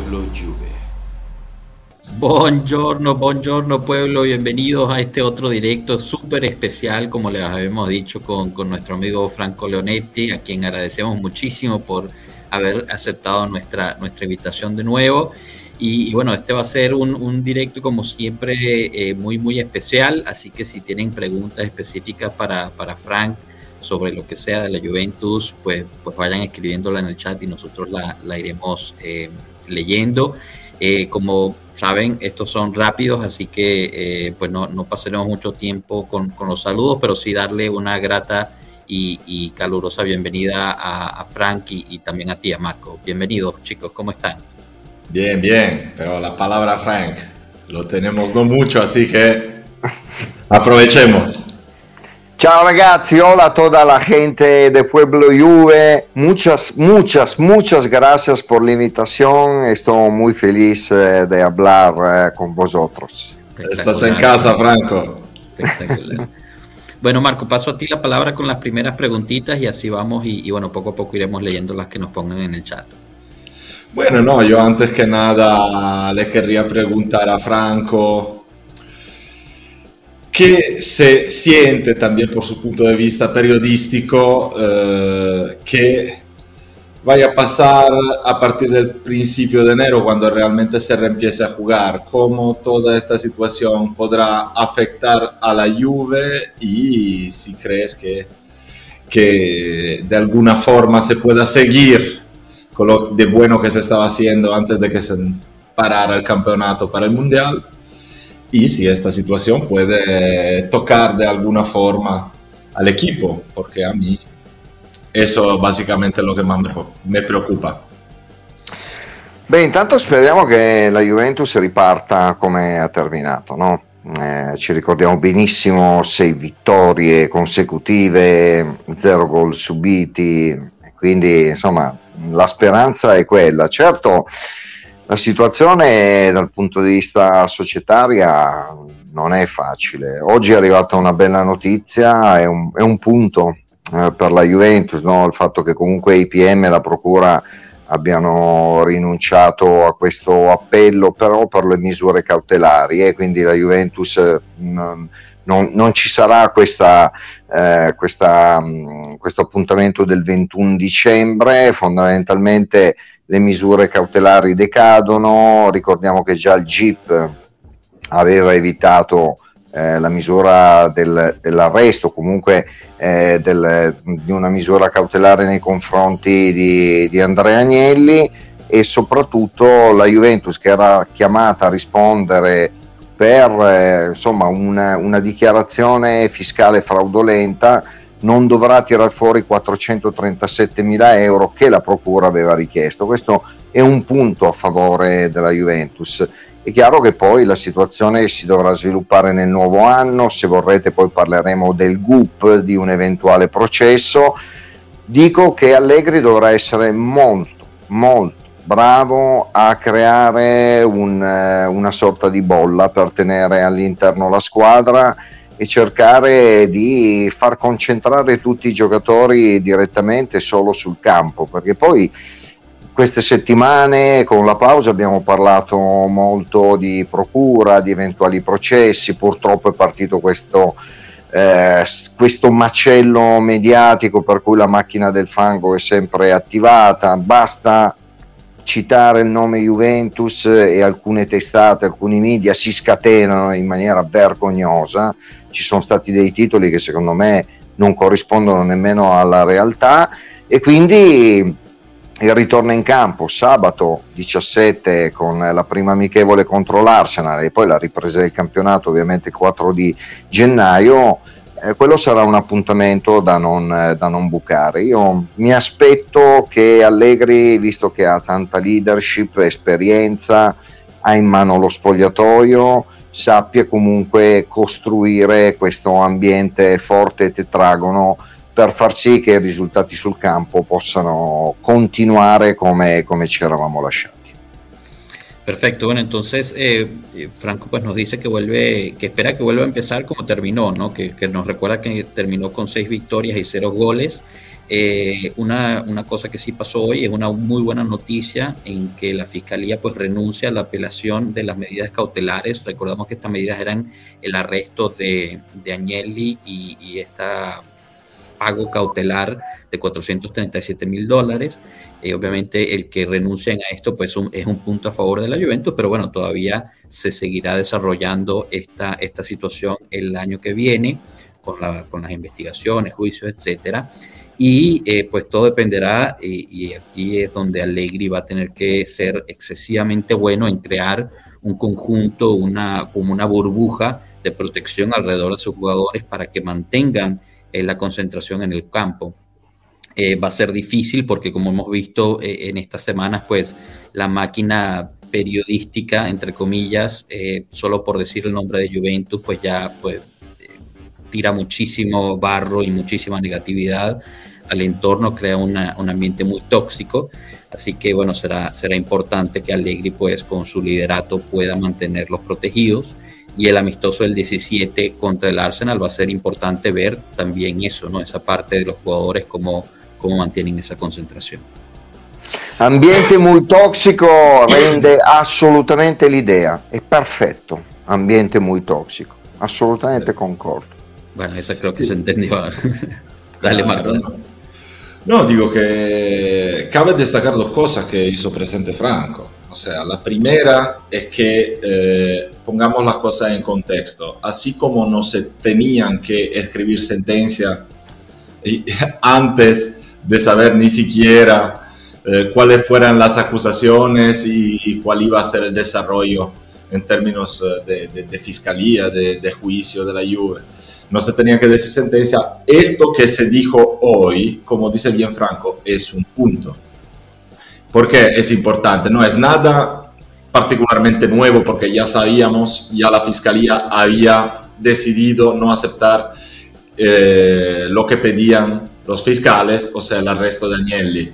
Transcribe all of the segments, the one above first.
Pueblo Juve. Buongiorno, buongiorno pueblo, bienvenidos a este otro directo súper especial, como les habíamos dicho, con, con, nuestro amigo Franco Leonetti, a quien agradecemos muchísimo por haber aceptado nuestra, nuestra invitación de nuevo. Y, bueno, este va a ser un, directo como siempre eh, muy, muy especial, así que si tienen preguntas específicas para, para Frank sobre lo que sea de la Juventus, pues, pues vayan escribiéndola en el chat y nosotros la, la iremos eh, leyendo. Eh, como saben, estos son rápidos, así que eh, pues no, no, pasaremos mucho tiempo con, con, los saludos, pero sí darle una grata y, calurosa bienvenida a, a Frank y, y, también a ti, a Marco. Bienvenidos, chicos, ¿cómo están? Bien, bien, pero la palabra Frank lo tenemos no mucho, así que aprovechemos. Ciao ragazzi, hola a toda la gente de Pueblo Juve. Muchas, muchas, muchas gracias por la invitación. Estoy muy feliz eh, de hablar eh, con vosotros. Estás en casa, Franco. Bueno, Marco, paso a ti la palabra con las primeras preguntitas y así vamos y, y, bueno, poco a poco iremos leyendo las que nos pongan en el chat. Bueno, no, yo antes que nada le querría preguntar a Franco que se siente también por su punto de vista periodístico eh, que vaya a pasar a partir del principio de enero cuando realmente se reempiece a jugar, cómo toda esta situación podrá afectar a la Juve y si crees que, que de alguna forma se pueda seguir con lo de bueno que se estaba haciendo antes de que se parara el campeonato para el Mundial y si esta situación puede tocar de alguna forma al equipo, porque a mí eso básicamente es lo che mi preoccupa. Beh, intanto speriamo che la Juventus riparta come ha terminato, no? eh, ci ricordiamo benissimo sei vittorie consecutive, zero gol subiti, quindi insomma la speranza è quella. Certo, la situazione dal punto di vista societaria non è facile. Oggi è arrivata una bella notizia, è un, è un punto eh, per la Juventus, no? il fatto che comunque i PM e la Procura abbiano rinunciato a questo appello, però per le misure cautelari e eh? quindi la Juventus eh, non, non, ci sarà questa, eh, questa, mh, questo appuntamento del 21 dicembre, fondamentalmente le misure cautelari decadono, ricordiamo che già il GIP aveva evitato eh, la misura del, dell'arresto, comunque eh, del, di una misura cautelare nei confronti di, di Andrea Agnelli e soprattutto la Juventus che era chiamata a rispondere per eh, insomma, una, una dichiarazione fiscale fraudolenta non dovrà tirare fuori 437 mila euro che la Procura aveva richiesto. Questo è un punto a favore della Juventus. È chiaro che poi la situazione si dovrà sviluppare nel nuovo anno, se vorrete poi parleremo del GUP, di un eventuale processo. Dico che Allegri dovrà essere molto, molto bravo a creare un, eh, una sorta di bolla per tenere all'interno la squadra e cercare di far concentrare tutti i giocatori direttamente solo sul campo, perché poi queste settimane con la pausa abbiamo parlato molto di procura, di eventuali processi, purtroppo è partito questo, eh, questo macello mediatico per cui la macchina del fango è sempre attivata, basta citare il nome Juventus e alcune testate, alcuni media si scatenano in maniera vergognosa ci sono stati dei titoli che secondo me non corrispondono nemmeno alla realtà e quindi il ritorno in campo sabato 17 con la prima amichevole contro l'Arsenal e poi la ripresa del campionato ovviamente il 4 di gennaio eh, quello sarà un appuntamento da non, eh, da non bucare. Io mi aspetto che Allegri visto che ha tanta leadership esperienza ha in mano lo spogliatoio sappia comunque costruire questo ambiente forte tetragono per far sì che i risultati sul campo possano continuare come, come ci eravamo lasciati. Perfecto, bueno, entonces eh, Franco pues nos dice que vuelve, que espera que vuelva a empezar como terminó, ¿no? Que, que nos recuerda que terminó con seis victorias y cero goles. Eh, una, una, cosa que sí pasó hoy es una muy buena noticia en que la Fiscalía pues renuncia a la apelación de las medidas cautelares. Recordamos que estas medidas eran el arresto de, de Agnelli y, y este pago cautelar de 437 mil dólares. Eh, obviamente el que renuncien a esto pues es un punto a favor de la Juventus, pero bueno, todavía se seguirá desarrollando esta, esta situación el año que viene con, la, con las investigaciones, juicios, etcétera. Y eh, pues todo dependerá, y aquí es donde Allegri va a tener que ser excesivamente bueno en crear un conjunto, una, como una burbuja de protección alrededor de sus jugadores para que mantengan eh, la concentración en el campo. Eh, va a ser difícil porque como hemos visto en estas semanas, pues la máquina periodística, entre comillas, solo por decir el nombre de Juventus, pues ya pues, tira muchísimo barro y muchísima negatividad al entorno, crea un ambiente muy tóxico. Así que bueno, será, será importante que Allegri pues con su liderato pueda mantenerlos protegidos. Y el amistoso del 17 contra el Arsenal va a ser importante ver también eso, ¿no? Esa parte de los jugadores, cómo, cómo mantienen esa concentración. Ambiente muy tóxico rende assolutamente l'idea, è perfetto, ambiente muy tóxico, assolutamente concordo. Bueno, eso creo que se entendió. Dale, Marco. No, digo que cabe destacar dos cosas que hizo presente Franco. O sea, la primera es que eh, pongamos las cosas en contexto. Así como no se tenían que escribir sentencia antes de saber ni siquiera eh, cuáles fueran las acusaciones y, cuál iba a ser el desarrollo en términos eh, de, de, fiscalía, de, de, juicio de la Juve no se tenía que decir sentencia. Esto que se dijo hoy, como dice bien Franco, es un punto. porque es importante? No es nada particularmente nuevo porque ya sabíamos, ya la fiscalía había decidido no aceptar eh, lo que pedían los fiscales, o sea, el arresto de Agnelli.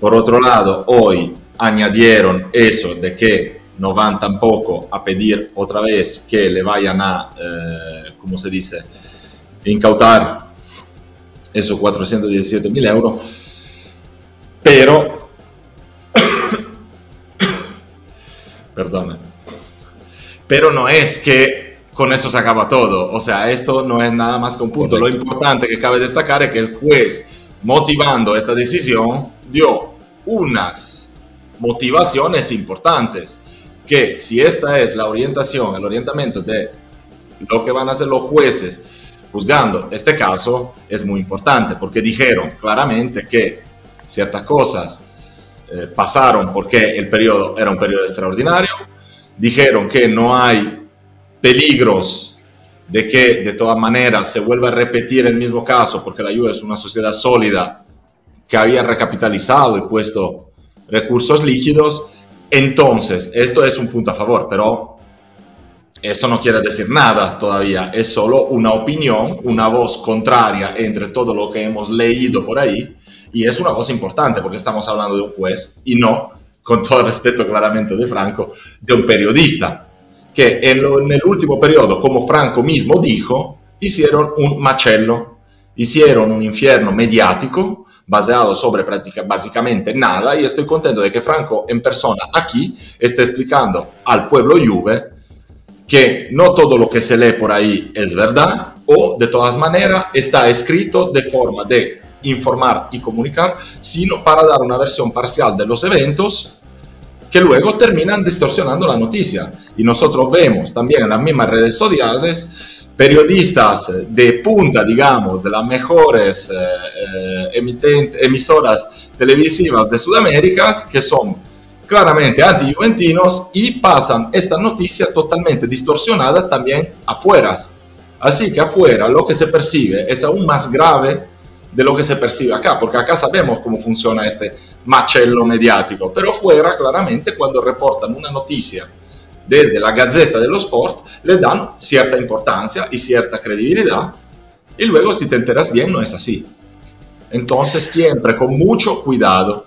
Por otro lado, hoy añadieron eso de que no van tampoco a pedir otra vez que le vayan a, eh, ¿cómo se dice?, incautar esos 417 mil euros, pero, perdona, pero no es que con eso se acaba todo, o sea, esto no es nada más que un punto. Lo importante que cabe destacar es que el juez, motivando esta decisión, dio unas motivaciones importantes que si esta es la orientación, el orientamiento de lo que van a hacer los jueces juzgando este caso, es muy importante porque dijeron claramente que ciertas cosas eh, pasaron porque el periodo era un periodo extraordinario, dijeron que no hay peligros de que de todas maneras se vuelva a repetir el mismo caso porque la Juve es una sociedad sólida que había recapitalizado y puesto recursos líquidos entonces, esto es un punto a favor, pero eso no quiere decir nada todavía, es solo una opinión, una voz contraria entre todo lo que hemos leído por ahí, y es una voz importante porque estamos hablando de un juez y no, con todo el respeto claramente de Franco, de un periodista, que en, el último periodo, como Franco mismo dijo, hicieron un macello, hicieron un infierno mediático, basado sobre práctica, básicamente nada y estoy contento de que Franco en persona aquí esté explicando al pueblo Juve que no todo lo que se lee por ahí es verdad o de todas maneras está escrito de forma de informar y comunicar, sino para dar una versión parcial de los eventos que luego terminan distorsionando la noticia. Y nosotros vemos también en las mismas redes sociales periodistas de punta, digamos, de las mejores eh, eh emisoras televisivas de Sudamérica, que son claramente anti-juventinos y pasan esta noticia totalmente distorsionada también afuera. Así que afuera lo que se percibe es aún más grave de lo que se percibe acá, porque acá sabemos cómo funciona este macello mediático, pero fuera claramente cuando reportan una noticia desde la Gazzetta dello Sport le dan cierta importancia y cierta credibilidad y luego si te enteras bien no es así. Entonces siempre con mucho cuidado.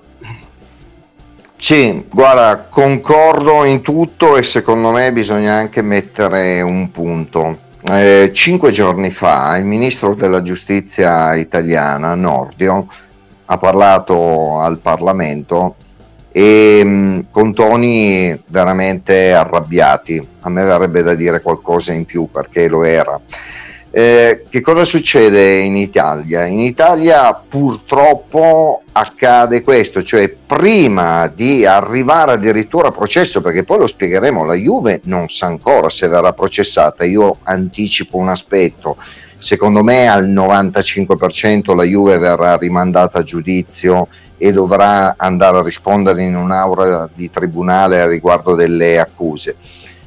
Sì, guarda, concordo in tutto e secondo me bisogna anche mettere un punto. eh, cinque giorni fa il ministro della giustizia italiana, Nordio, ha parlato al Parlamento e mh, mm, con toni veramente arrabbiati. A me verrebbe da dire qualcosa in più perché lo era. Eh, che cosa succede in Italia? In Italia purtroppo accade questo, cioè prima di arrivare addirittura a processo, perché poi lo spiegheremo, la Juve non sa ancora se verrà processata, io anticipo un aspetto, secondo me al 95% la Juve verrà rimandata a giudizio e dovrà andare a rispondere in un'aura di tribunale riguardo delle accuse.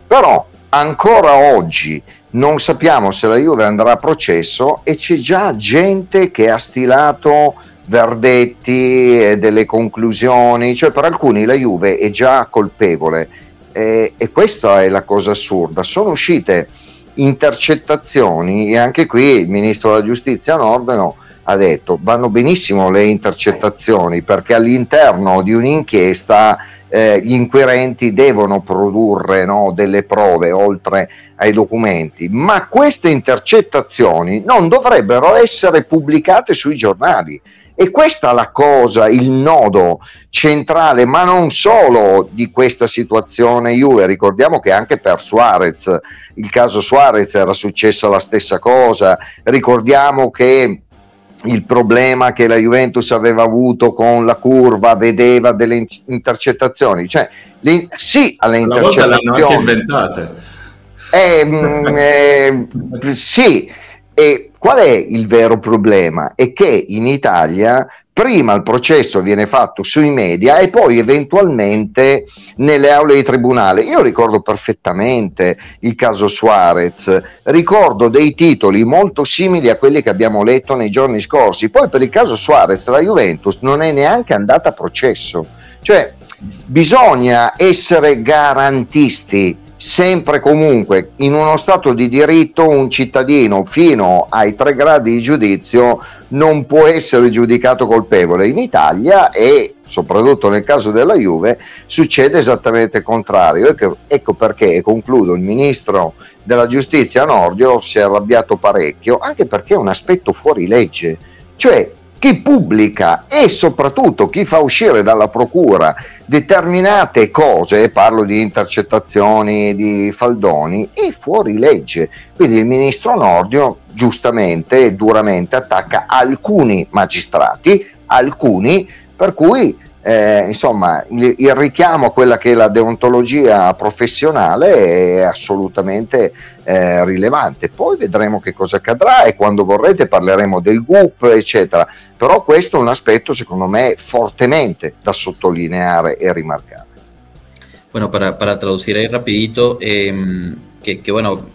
Però ancora oggi non sappiamo se la Juve andrà a processo e c'è già gente che ha stilato verdetti e delle conclusioni, cioè per alcuni la Juve è già colpevole e, e questa è la cosa assurda. Sono uscite intercettazioni e anche qui il ministro della giustizia Nordeno ha detto vanno benissimo le intercettazioni perché all'interno di un'inchiesta eh, gli inquirenti devono produrre no, delle prove oltre ai documenti, ma queste intercettazioni non dovrebbero essere pubblicate sui giornali. E questa è la cosa, il nodo centrale, ma non solo di questa situazione Juve, ricordiamo che anche per Suarez, il caso Suarez era successa la stessa cosa, ricordiamo che il problema che la Juventus aveva avuto con la curva, vedeva delle intercettazioni, cioè le, sì alle Una intercettazioni. Volta anche inventate. Eh, eh, sì, e qual è il vero problema? È che in Italia prima il processo viene fatto sui media e poi eventualmente nelle aule di tribunale. Io ricordo perfettamente il caso Suarez, ricordo dei titoli molto simili a quelli che abbiamo letto nei giorni scorsi. Poi per il caso Suarez la Juventus non è neanche andata a processo. Cioè bisogna essere garantisti sempre comunque in uno stato di diritto un cittadino fino ai tre gradi di giudizio non può essere giudicato colpevole. In Italia e soprattutto nel caso della Juve succede esattamente il contrario. Ecco, ecco perché, e concludo, il ministro della giustizia Nordio si è arrabbiato parecchio, anche perché è un aspetto fuori legge. Cioè, chi pubblica e soprattutto chi fa uscire dalla procura determinate cose, parlo di intercettazioni di faldoni, è fuori legge. Quindi il ministro Nordio giustamente e duramente attacca alcuni magistrati, alcuni per cui eh, insomma, il, il, richiamo a quella che è la deontologia professionale è assolutamente eh, rilevante. Poi vedremo che cosa accadrà e quando vorrete parleremo del GUP, eccetera. Però questo è un aspetto, secondo me, fortemente da sottolineare e rimarcare. Bueno, para, para traducir ahí rapidito, eh, que, que, bueno,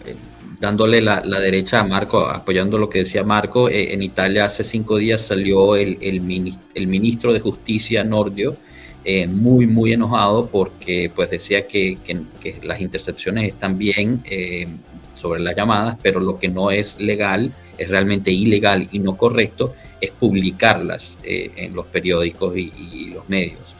dándole la, la, derecha a Marco, apoyando lo que decía Marco, eh, en Italia hace cinco días salió el, el, el ministro de Justicia Nordio, eh, muy, muy enojado porque pues decía que, que, las intercepciones están bien eh, sobre las llamadas, pero lo que no es legal, es realmente ilegal y no correcto, es publicarlas en los periódicos y, los medios.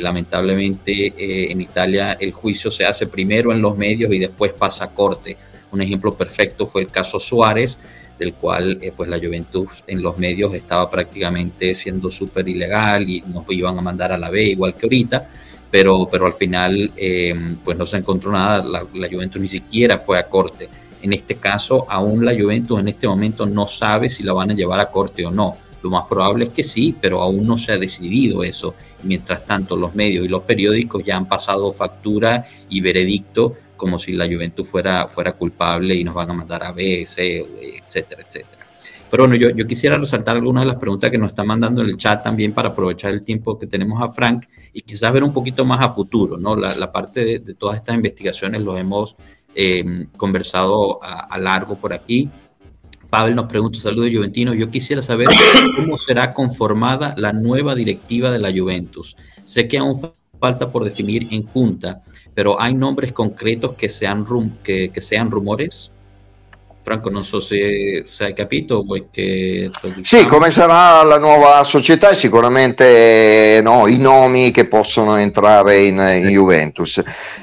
Lamentablemente en Italia el juicio se hace primero en los medios y después pasa a corte un ejemplo perfecto fue el caso Suárez, del cual eh, pues la Juventus en los medios estaba prácticamente siendo súper ilegal y nos iban a mandar a la B igual que ahorita, pero, pero al final eh, pues no se encontró nada, la, la, Juventus ni siquiera fue a corte. En este caso, aún la Juventus en este momento no sabe si la van a llevar a corte o no. Lo más probable es que sí, pero aún no se ha decidido eso. Mientras tanto, los medios y los periódicos ya han pasado factura y veredicto como si la Juventus fuera, fuera culpable y nos van a mandar a B, C, etcétera, etcétera. Pero bueno, yo, yo quisiera resaltar algunas de las preguntas que nos están mandando en el chat también para aprovechar el tiempo que tenemos a Frank y quizás ver un poquito más a futuro, ¿no? La, parte de, todas estas investigaciones los hemos eh, conversado a, a, largo por aquí. Pavel nos pregunta, saludos Juventinos, yo quisiera saber cómo será conformada la nueva directiva de la Juventus. Sé que aún falta por definir en junta, pero ¿hay nombres concretos que sean, rum que, que sean rumores? Franco, non so se, se hai capito, che... Sì, come sarà la nuova società sicuramente no, i nomi che possono entrare in, in Juventus.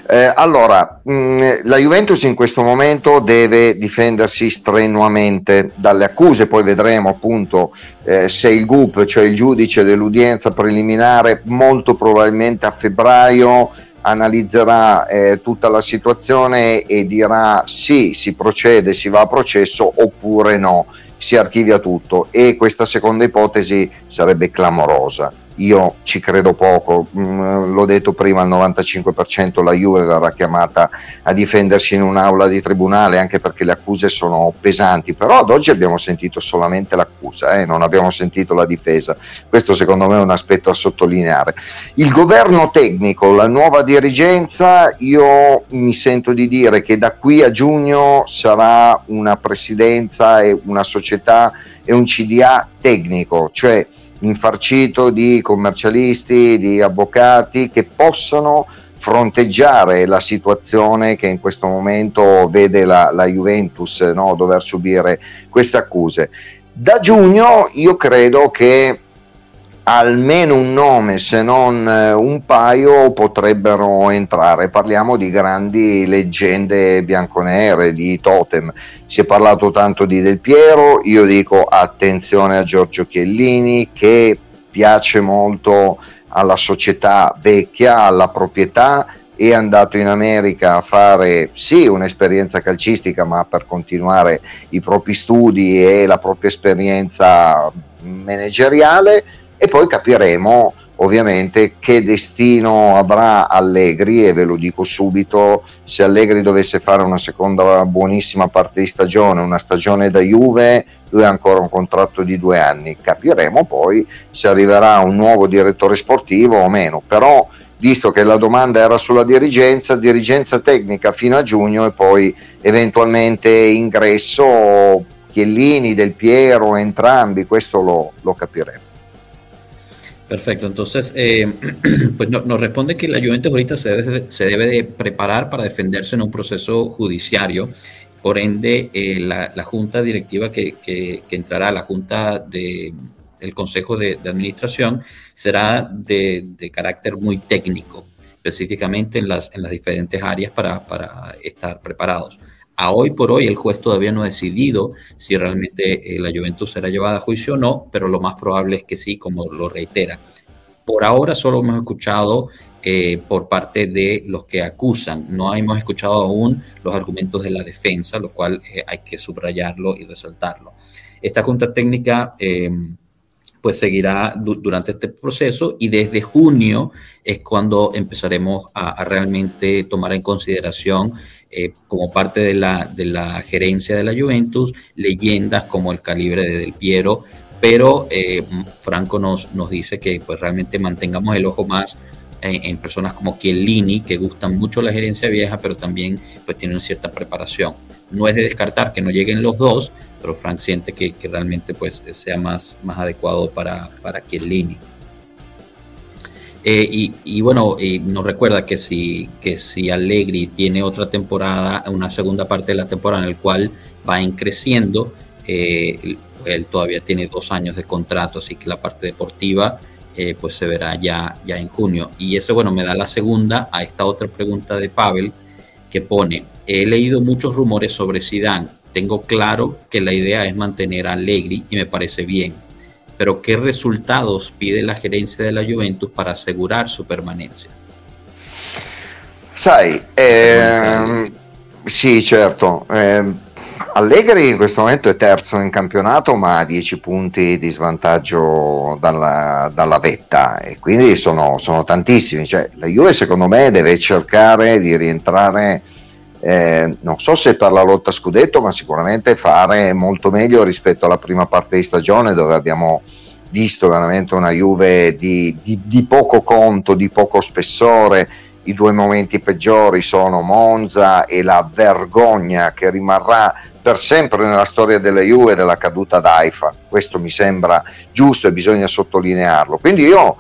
Eh, allora, mh, mm, la Juventus in questo momento deve difendersi strenuamente dalle accuse, poi vedremo appunto eh, se il GUP, cioè il giudice dell'udienza preliminare, molto probabilmente a febbraio analizzerà eh, tutta la situazione e dirà sì, si procede, si va a processo oppure no, si archivia tutto. E questa seconda ipotesi sarebbe clamorosa io ci credo poco, mm, l'ho detto prima, al 95% la Juve verrà chiamata a difendersi in un'aula di tribunale anche perché le accuse sono pesanti, però ad oggi abbiamo sentito solamente l'accusa, eh? non abbiamo sentito la difesa, questo secondo me è un aspetto a sottolineare. Il governo tecnico, la nuova dirigenza, io mi sento di dire che da qui a giugno sarà una presidenza e una società e un CDA tecnico, cioè infarcito di commercialisti, di avvocati che possano fronteggiare la situazione che in questo momento vede la, la Juventus no, dover subire queste accuse. Da giugno io credo che almeno un nome, se non eh, un paio, potrebbero entrare. Parliamo di grandi leggende bianconere, di totem. Si è parlato tanto di Del Piero, io dico attenzione a Giorgio Chiellini che piace molto alla società vecchia, alla proprietà, è andato in America a fare sì un'esperienza calcistica, ma per continuare i propri studi e la propria esperienza manageriale e poi capiremo ovviamente che destino avrà Allegri e ve lo dico subito se Allegri dovesse fare una seconda buonissima parte di stagione una stagione da Juve lui ha ancora un contratto di due anni. Capiremo poi se arriverà un nuovo direttore sportivo o meno. Però visto che la domanda era sulla dirigenza dirigenza tecnica fino a giugno e poi eventualmente ingresso Chiellini, Del Piero entrambi questo lo, lo capiremo Perfecto, entonces eh, pues nos responde que la Juventus ahorita se debe, se debe de preparar para defenderse en un proceso judiciario, por ende eh, la, la, junta directiva que, que, que, entrará, la junta de, del Consejo de, de Administración, será de, de, carácter muy técnico, específicamente en las, en las diferentes áreas para, para estar preparados. A hoy por hoy el juez todavía no ha decidido si realmente eh, la Juventus será llevada a juicio o no, pero lo más probable es que sí, como lo reitera. Por ahora solo hemos escuchado eh, por parte de los que acusan, no hemos escuchado aún los argumentos de la defensa, lo cual eh, hay que subrayarlo y resaltarlo. Esta junta técnica pues seguirá durante este proceso y desde junio es cuando empezaremos a realmente tomar en consideración eh, como parte de la, de la gerencia de la Juventus, leyendas como el calibre de Del Piero, pero eh, Franco nos, nos dice que pues realmente mantengamos el ojo más en, personas como Chiellini, que gustan mucho la gerencia vieja, pero también pues tienen cierta preparación. No es de descartar que no lleguen los dos, pero Frank siente que, que realmente pues sea más, más adecuado para, para Chiellini. Eh, y, bueno, nos recuerda que si, que si Allegri tiene otra temporada, una segunda parte de la temporada en el cual va en creciendo, eh, él todavía tiene dos años de contrato, así que la parte deportiva eh, pues se verá ya, ya en junio. Y eso, bueno, me da la segunda a esta otra pregunta de Pavel que pone, he leído muchos rumores sobre Zidane, tengo claro que la idea es mantener a Allegri y me parece bien pero ¿qué resultados pide la gerencia de la Juventus para asegurar su permanencia? Sai, eh, sì certo, eh, Allegri in questo momento è terzo in campionato ma ha 10 punti di svantaggio dalla, dalla vetta. E quindi sono, sono, tantissimi, cioè, la Juve secondo me deve cercare di rientrare eh, non so se per la lotta scudetto, ma sicuramente fare molto meglio rispetto alla prima parte di stagione dove abbiamo visto veramente una Juve di, di, di poco conto, di poco spessore. I due momenti peggiori sono Monza e la vergogna che rimarrà per sempre nella storia della Juve della caduta d'Aifa. Questo mi sembra giusto e bisogna sottolinearlo. Quindi io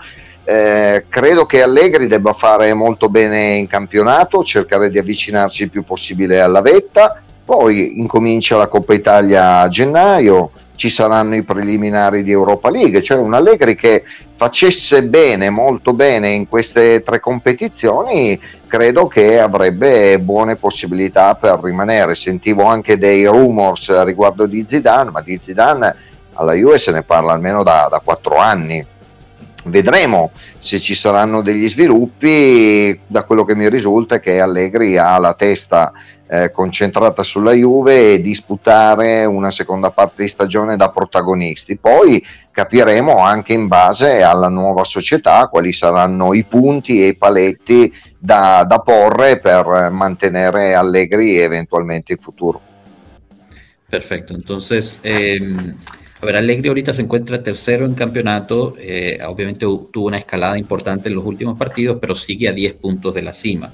eh, credo che Allegri debba fare molto bene in campionato, cercare di avvicinarsi il più possibile alla vetta poi incomincia la Coppa Italia a gennaio, ci saranno i preliminari di Europa League, cioè un Allegri che facesse bene, molto bene in queste tre competizioni, credo che avrebbe buone possibilità per rimanere. Sentivo anche dei rumors riguardo di Zidane, ma di Zidane alla Juve se ne parla almeno da, da quattro anni. Vedremo se ci saranno degli sviluppi, da quello che mi risulta è che Allegri ha la testa eh, concentrata sulla Juve e disputare una seconda parte di stagione da protagonisti. Poi capiremo anche in base alla nuova società quali saranno i punti e i paletti da, da porre per mantenere Allegri eventualmente in futuro. Perfecto, entonces eh, a ver, Allegri ahorita se encuentra tercero en campeonato, eh, obviamente tuvo una escalada importante en los últimos partidos, pero sigue a 10 puntos de la cima.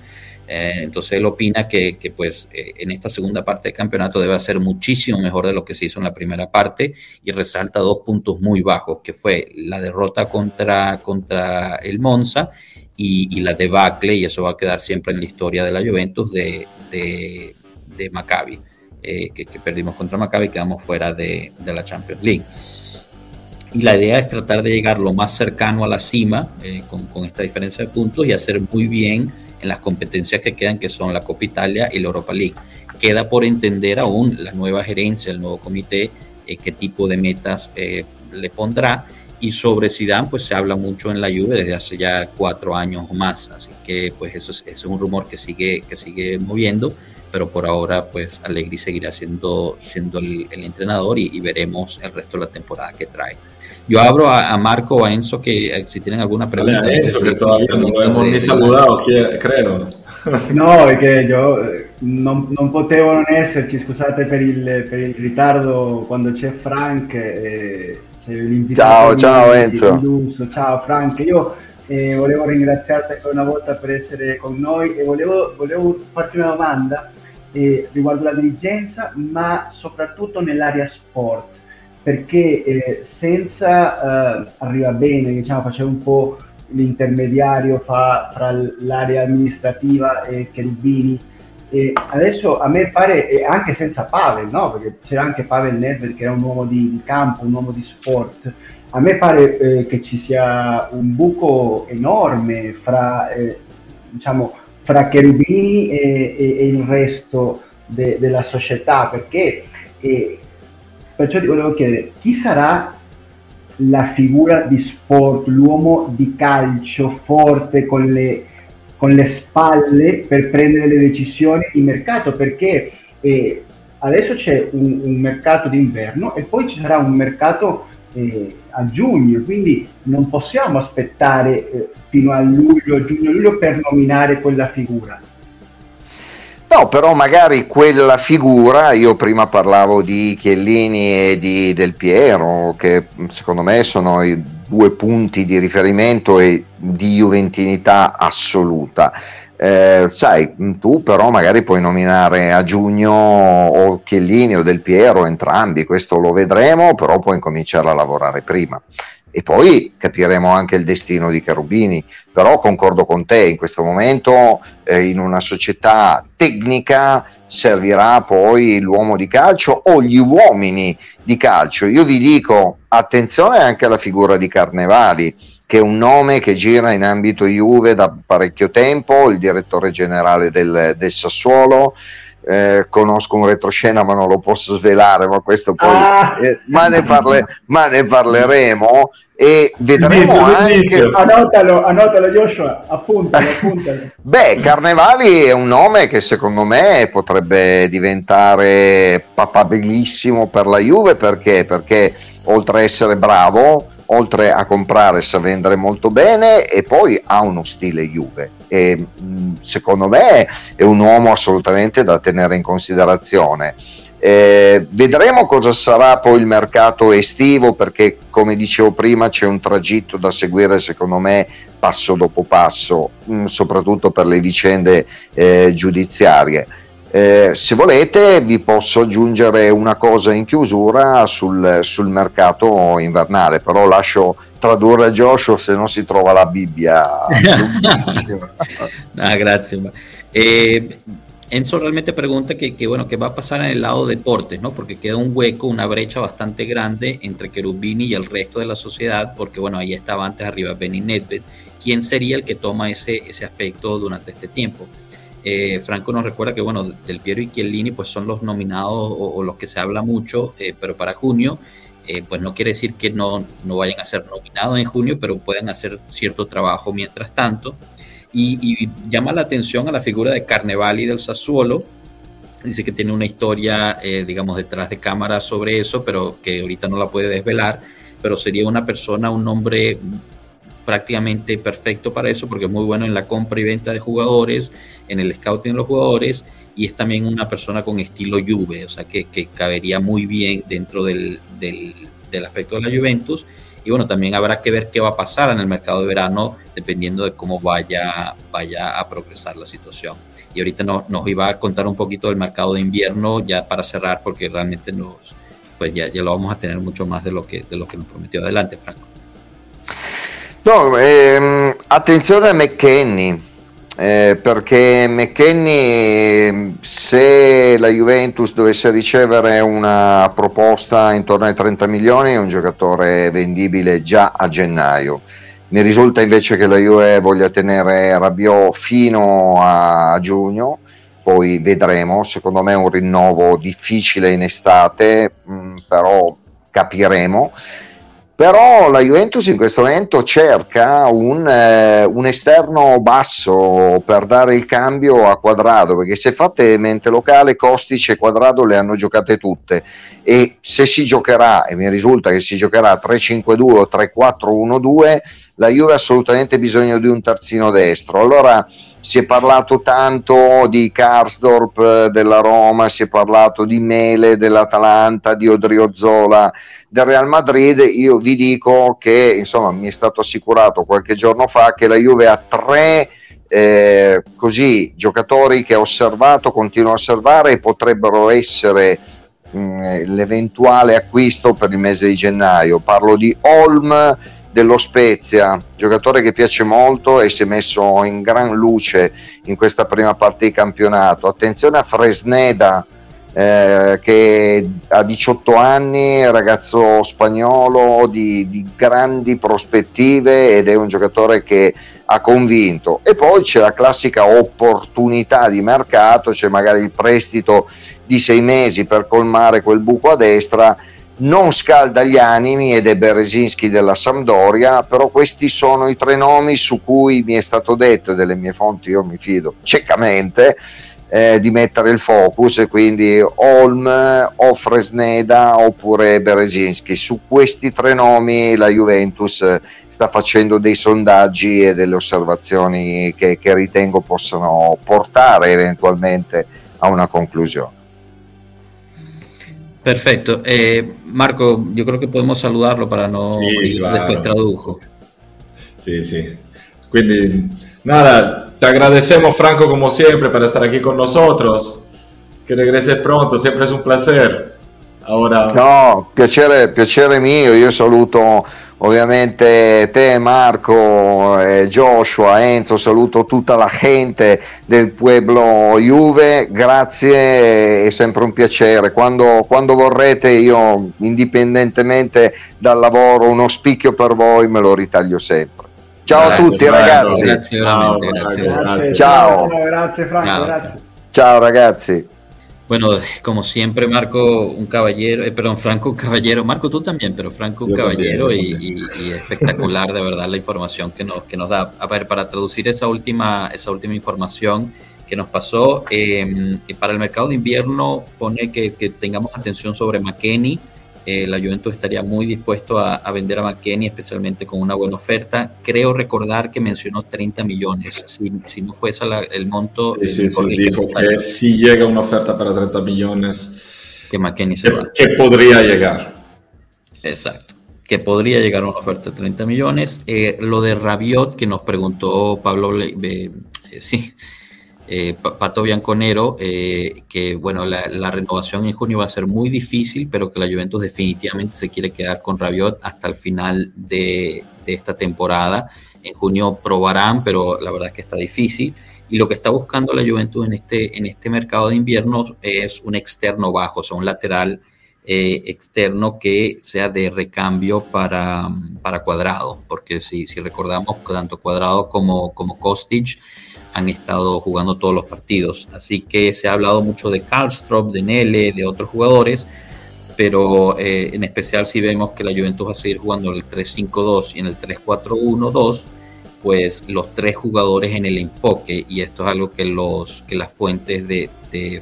Eh, entonces él opina que, pues eh, en esta segunda parte del campeonato debe ser muchísimo mejor de lo que se hizo en la primera parte y resalta dos puntos muy bajos, que fue la derrota contra, contra el Monza y, la debacle, y eso va a quedar siempre en la historia de la Juventus, de, de, Maccabi, eh, que, perdimos contra Maccabi y quedamos fuera de, de, la Champions League. Y la idea es tratar de llegar lo más cercano a la cima con, con esta diferencia de puntos y hacer muy bien en las competencias que quedan, que son la Copa Italia y la Europa League. Queda por entender aún la nueva gerencia, el nuevo comité, eh, qué tipo de metas eh, le pondrá. Y sobre Zidane, pues se habla mucho en la Juve desde hace ya cuatro años o más. Así que, pues eso es, un rumor que sigue, que sigue moviendo. Pero por ahora, pues Allegri seguirá siendo, siendo el, entrenador y, y veremos el resto de la temporada que trae. Yo abro a, Marco o a Enzo que eh, si tienen alguna pregunta. Vale, Enzo che todavía non abbiamo ni salutato, credo. No, che io eh, non, non, potevo non esserci, scusate per il, per il ritardo quando c'è Frank. Eh, ciao, ciao Enzo. Ciao Frank, io eh, volevo ringraziarti ancora una volta per essere con noi e volevo, volevo farti una domanda eh, riguardo la dirigenza, ma soprattutto nell'area sport perché eh, senza eh, arriva bene, diciamo, faceva un po' l'intermediario fra, fra l'area amministrativa e Cherubini. E adesso a me pare, anche senza Pavel, no? perché c'era anche Pavel Nedved che era un uomo di, di campo, un uomo di sport, a me pare eh, che ci sia un buco enorme fra, eh, diciamo, fra Cherubini e, e, e il resto de, della società, perché eh, Perciò ti volevo chiedere, chi sarà la figura di sport, l'uomo di calcio forte con le, con le spalle per prendere le decisioni di mercato? Perché eh, adesso c'è un, un, mercato d'inverno e poi ci sarà un mercato eh, a giugno, quindi non possiamo aspettare eh, fino a luglio, giugno-luglio per nominare quella figura No, però magari quella figura, io prima parlavo di Chiellini e di Del Piero, che secondo me sono i due punti di riferimento e di juventinità assoluta. Eh, sai, tu però magari puoi nominare a giugno o Chiellini o Del Piero, entrambi, questo lo vedremo, però puoi cominciare a lavorare prima e poi capiremo anche il destino di Cherubini. Però concordo con te, in questo momento eh, in una società tecnica servirà poi l'uomo di calcio o gli uomini di calcio. Io vi dico attenzione anche alla figura di Carnevali, che è un nome che gira in ambito Juve da parecchio tempo, il direttore generale del, del Sassuolo eh, conosco un retroscena ma non lo posso svelare, ma questo poi ah. eh, ma, ne parle, ma, ne parleremo e vedremo inizio, anche inizio. Annotalo, annotalo Joshua, appuntalo, appuntalo. Beh, Carnevali è un nome che secondo me potrebbe diventare papabilissimo per la Juve perché? Perché oltre a essere bravo oltre a comprare sa vendere molto bene e poi ha uno stile Juve e secondo me è un uomo assolutamente da tenere in considerazione. Eh, vedremo cosa sarà poi il mercato estivo perché come dicevo prima c'è un tragitto da seguire secondo me passo dopo passo, mh, soprattutto per le vicende eh, giudiziarie. Eh, se volete vi posso aggiungere una cosa in chiusura sul, sul mercato invernale, però lascio tradurre a Joshua se non si trova la Bibbia. no, grazie. Eh, Enzo realmente pregunta que, bueno, qué va a pasar en el lado deportes, ¿no? Porque queda un hueco, una brecha bastante grande entre Cherubini y el resto de la sociedad, porque bueno, ahí estaba antes arriba Benny Nedved. ¿Quién sería el que toma ese, ese aspecto durante este tiempo? Eh, Franco nos recuerda que, bueno, Del Piero y Chiellini pues son los nominados o, los que se habla mucho, eh, pero para junio, eh, pues no quiere decir que no, no vayan a ser nominados en junio, pero pueden hacer cierto trabajo mientras tanto. Y, llama la atención a la figura de Carnevali del Sassuolo. Dice que tiene una historia, digamos, detrás de cámara sobre eso, pero que ahorita no la puede desvelar. Pero sería una persona, un hombre prácticamente perfecto para eso porque es muy bueno en la compra y venta de jugadores, en el scouting de los jugadores y es también una persona con estilo Juve, o sea que, cabería muy bien dentro del, del, aspecto de la Juventus. Y bueno, también habrá que ver qué va a pasar en el mercado de verano dependiendo de cómo vaya, vaya a progresar la situación. Y ahorita nos, nos iba a contar un poquito del mercado de invierno ya para cerrar porque realmente nos, pues ya, ya lo vamos a tener mucho más de lo que, de lo que nos prometió. Adelante, Franco. No, ehm, attenzione a McKenny, eh, perché McKenny se la Juventus dovesse ricevere una proposta intorno ai 30 milioni è un giocatore vendibile già a gennaio. Mi risulta invece che la Juve voglia tenere Rabiot fino a giugno, poi vedremo, secondo me è un rinnovo difficile in estate, mh, mm, però capiremo però la Juventus in questo momento cerca un, eh, un, esterno basso per dare il cambio a Quadrado perché se fate mente locale Kostic e Quadrado le hanno giocate tutte. E se si giocherà e mi risulta che si giocherà 3-5-2 o 3-4-1-2 la Juve ha assolutamente bisogno di un terzino destro. Allora si è parlato tanto di Karsdorp eh, della Roma, si è parlato di Mele dell'Atalanta, di Odriozola del Real Madrid, io vi dico che insomma mi è stato assicurato qualche giorno fa che la Juve ha tre eh, così giocatori che ha osservato, continuo a osservare e potrebbero essere mh, mm, l'eventuale acquisto per il mese di gennaio. Parlo di Olm dello Spezia, giocatore che piace molto e si è messo in gran luce in questa prima parte di campionato. Attenzione a Fresneda eh, che ha 18 anni, ragazzo spagnolo di, di, grandi prospettive ed è un giocatore che ha convinto. E poi c'è la classica opportunità di mercato, c'è magari il prestito di sei mesi per colmare quel buco a destra. Non scalda gli animi ed è Beresinski della Sampdoria, però questi sono i tre nomi su cui mi è stato detto delle mie fonti, io mi fido ciecamente, eh, di mettere il focus e quindi Olm o Fresneda oppure Berezinski. Su questi tre nomi la Juventus sta facendo dei sondaggi e delle osservazioni che, che ritengo possano portare eventualmente a una conclusione. Perfecto. Eh, Marco, yo creo que podemos saludarlo para no sí, claro. después tradujo. Sí, sí. Quindi, nada, te agradecemos, Franco, como siempre, para estar aquí con nosotros. Que regreses pronto, siempre es un placer. Ora... No, piacere, piacere mio, io saluto ovviamente te Marco, eh, Joshua, Enzo, saluto tutta la gente del Pueblo Juve, grazie, è sempre un piacere, quando, quando vorrete io indipendentemente dal lavoro uno spicchio per voi me lo ritaglio sempre. Ciao grazie, a tutti ragazzi. Grazie, Ciao, grazie, grazie. Ciao. Grazie Franco, Ciao. grazie. Ciao ragazzi. Bueno, como siempre, Marco, un caballero, eh, perdón, Franco, un caballero, Marco, tú también, pero Franco, un yo caballero también, y, y, y, espectacular, de verdad, la información que nos, que nos da. A ver, para traducir esa última, esa última información que nos pasó, eh, para el mercado de invierno pone que, que tengamos atención sobre McKenny, eh, la Juventus estaría muy dispuesto a, a, vender a McKenny, especialmente con una buena oferta. Creo recordar que mencionó 30 millones. Si, si no fuese la, el monto. Sí, sí, sí dijo que si llega una oferta para 30 millones, que McKenny se que, va. Que podría llegar. Exacto. Que podría llegar una oferta de 30 millones. Eh, lo de Rabiot, que nos preguntó Pablo, eh, sí, eh, Pato Bianconero, eh, que bueno, la, renovación en junio va a ser muy difícil, pero que la Juventus definitivamente se quiere quedar con Rabiot hasta el final de, esta temporada. en junio probarán, pero la verdad es que está difícil. Y lo que está buscando la Juventus en este, en este mercado de invierno es un externo bajo, o sea, un lateral eh, externo que sea de recambio para, para cuadrado, porque si, si recordamos, tanto cuadrado como, como han estado jugando todos los partidos. Así que se ha hablado mucho de Karlstrop, de Nele, de otros jugadores, pero eh, en especial si vemos que la Juventus va a seguir jugando el 3-5-2 y en el 3-4-1-2 pues los tres jugadores en el enfoque y esto es algo que los que las fuentes de,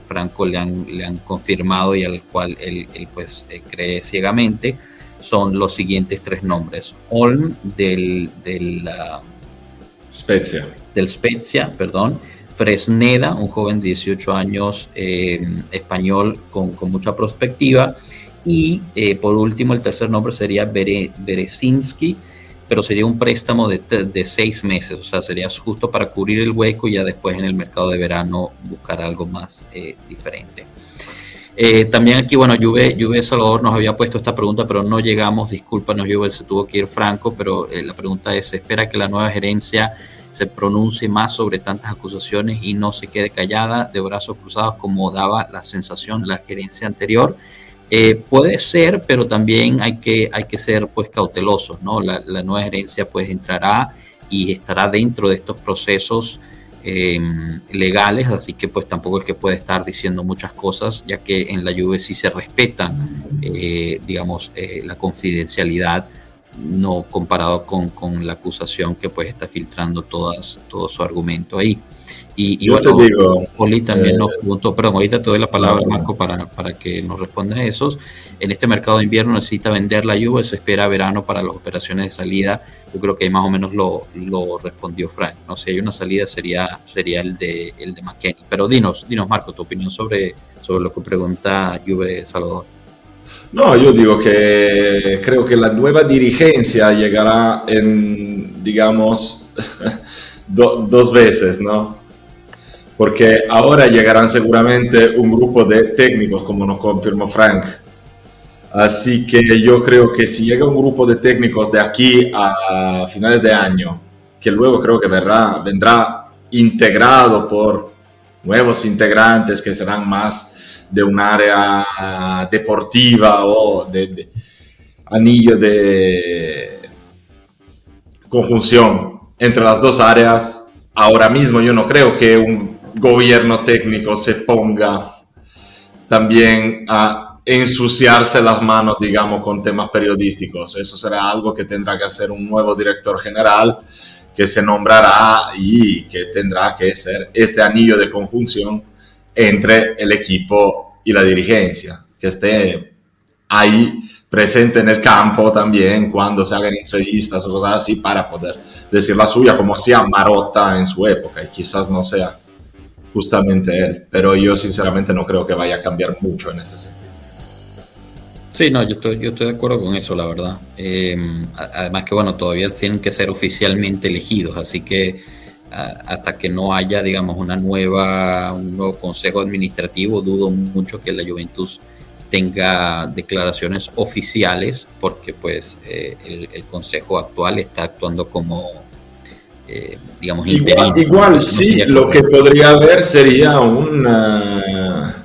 Franco le han, le han confirmado y al cual él, pues eh, cree ciegamente son los siguientes tres nombres Olm del del Del Spezia perdón. Fresneda un joven de 18 años eh, español con, mucha perspectiva. Y eh, por último el tercer nombre sería Bere, Berezinski pero sería un préstamo de, de, seis meses, o sea, sería justo para cubrir el hueco y ya después en el mercado de verano buscar algo más eh, diferente. Eh, también aquí, bueno, Juve, Juve Salvador nos había puesto esta pregunta, pero no llegamos, discúlpanos, Juve, se tuvo que ir franco, pero eh, la pregunta es, ¿se espera que la nueva gerencia se pronuncie más sobre tantas acusaciones y no se quede callada de brazos cruzados como daba la sensación la gerencia anterior? Eh, puede ser, pero también hay que, hay que ser pues cautelosos, ¿no? La, nueva gerencia pues entrará y estará dentro de estos procesos em, legales, así que pues tampoco es que puede estar diciendo muchas cosas, ya que en la Juve sí se respetan, eh, digamos, eh, la confidencialidad, no comparado con, con, la acusación que pues está filtrando todas, todo su argumento ahí. Y, Yo te digo, Poli también nos eh, preguntó, perdón, ahorita te doy la palabra, Marco, para, para que nos responda a esos. En este mercado de invierno necesita vender la lluvia, se espera verano para las operaciones de salida. Yo creo que ahí más o menos lo, lo respondió Frank. No si hay una salida sería, sería el de el de McKenny. Pero dinos, dinos, Marco, tu opinión sobre, sobre lo que pregunta Juve Salvador. No, yo digo que creo que la nueva dirigencia llegará en, digamos, dos veces, ¿no? Porque ahora llegarán seguramente un grupo de técnicos, como nos confirmó Frank. Así que yo creo que si llega un grupo de técnicos de aquí a finales de año, que luego creo que vendrá, vendrá integrado por nuevos integrantes que serán más de un área deportiva o de, de anillo de conjunción entre las dos áreas. Ahora mismo yo no creo que un gobierno técnico se ponga también a ensuciarse las manos, digamos, con temas periodísticos. Eso será algo que tendrá que hacer un nuevo director general que se nombrará y que tendrá que ser este anillo de conjunción entre el equipo y la dirigencia, que esté ahí presente en el campo también cuando se hagan entrevistas o cosas así para poder decir la suya como hacía Marotta en su época y quizás no sea justamente él. Pero yo sinceramente no creo que vaya a cambiar mucho en ese sentido. Sí, no, yo estoy, yo estoy de acuerdo con eso, la verdad. Eh, además que, bueno, todavía tienen que ser oficialmente elegidos, así que hasta que no haya, digamos, una nueva, un nuevo consejo administrativo, dudo mucho que la Juventus tenga declaraciones oficiales, porque pues eh, el, el, consejo actual está actuando como eh, digamos, igual, igual sí, lo que podría haber sería una,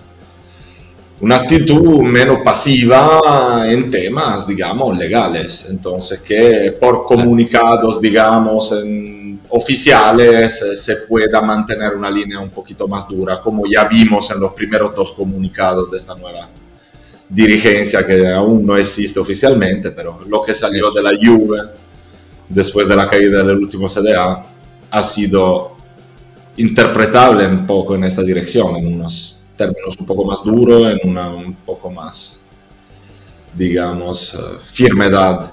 una actitud menos pasiva en temas, digamos, legales. Entonces, que por comunicados, digamos, oficiales eh, se pueda mantener una línea un poquito más dura, como ya vimos en los primeros dos comunicados de esta nueva dirigencia que aún no existe oficialmente, pero lo que salió de la Juve después de la caída del último CDA ha sido interpretable un poco en esta dirección, en unos términos un poco más duros, en una un poco más, digamos, uh, firmedad.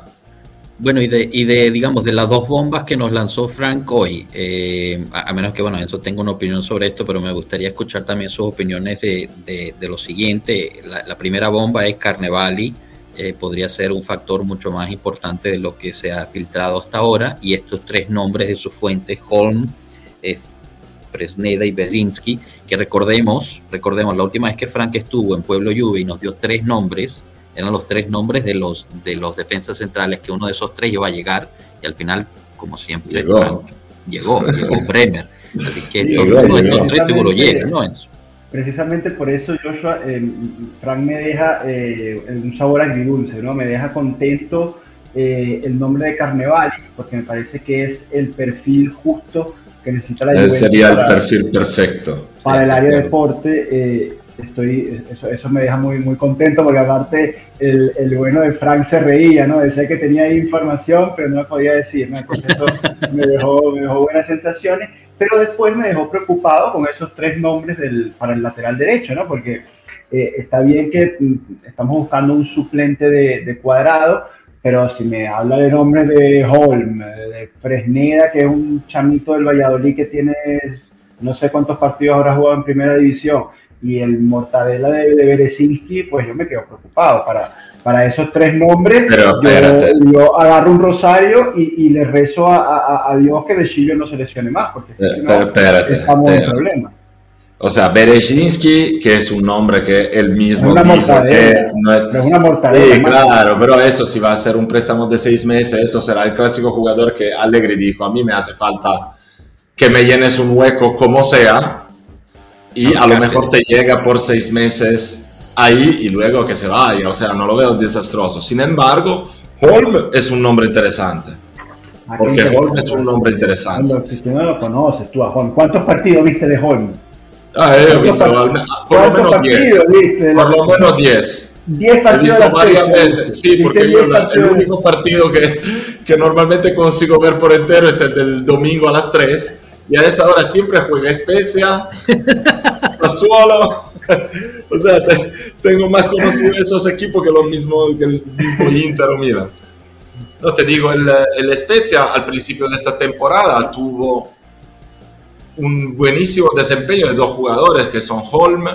Bueno, y de, y de, digamos, de las dos bombas que nos lanzó Frank hoy, eh, a, menos que, bueno, eso tengo una opinión sobre esto, pero me gustaría escuchar también sus opiniones de, de, de lo siguiente. La, la, primera bomba es Carnevali, eh, podría ser un factor mucho más importante de lo que se ha filtrado hasta ahora. Y estos tres nombres de su fuente, Holm, eh, Fresneda y Berinsky, que recordemos, recordemos, la última vez que Frank estuvo en Pueblo Juve y nos dio tres nombres, eran los tres nombres de los, de los defensas centrales, que uno de esos tres iba a llegar y al final como siempre. Llegó, llegó, llegó Bremer. Así que estos tres seguro llegan, ¿no? Precisamente por eso, Joshua, eh, Frank me deja eh, un sabor agridulce, ¿no? Me deja contento eh, el nombre de Carnevali, porque me parece que es el perfil justo que necesita la Juventus. Sería el perfil perfecto. Para el área de deporte estoy, eso, eso me deja muy, muy contento porque aparte el, el, bueno de Frank se reía, ¿no? Decía que tenía información, pero no la podía decir, ¿no? eso me dejó, me dejó buenas sensaciones, pero después me dejó preocupado con esos tres nombres del, para el lateral derecho, ¿no? Porque eh, está bien que mm, estamos buscando un suplente de, de, cuadrado, pero si me habla de nombres de Holm, de Fresneda, que es un chamito del Valladolid que tiene no sé cuántos partidos habrá jugado en primera división, y el Mortadela de, de Berezinski, pues yo me quedo preocupado. Para, para esos tres nombres, Pero, yo, agarro un rosario y, y le rezo a, a, Dios que de Chile no se lesione más, porque si no, espérate, estamos en problema. O sea, Berezinski, que es un nombre que él mismo es una mortadela, no es, es, una mortadela. Sí, claro, pero eso si va a ser un préstamo de seis meses, eso será el clásico jugador que Allegri dijo, a mí me hace falta que me llenes un hueco como sea, y a lo mejor te llega por seis meses ahí y luego que se vaya. O sea, no lo veo desastroso. Sin embargo, Holm es un nombre interesante. Porque Holm es un nombre interesante. Si no lo conoces tú a Holm. ¿Cuántos partidos viste de Holm? Ah, he visto por lo menos 10. Por lo menos 10. 10 partidos. He visto varias veces, sí, porque yo el único partido que, que normalmente consigo ver por entero es el del domingo a las 3 y a esa hora siempre juega Spezia, Sassuolo. o sea, tengo más conocido esos equipos que, lo mismo, que el mismo Inter o Milan. No, te digo, el, el Spezia al principio de esta temporada tuvo un buenísimo desempeño de dos jugadores que son Holm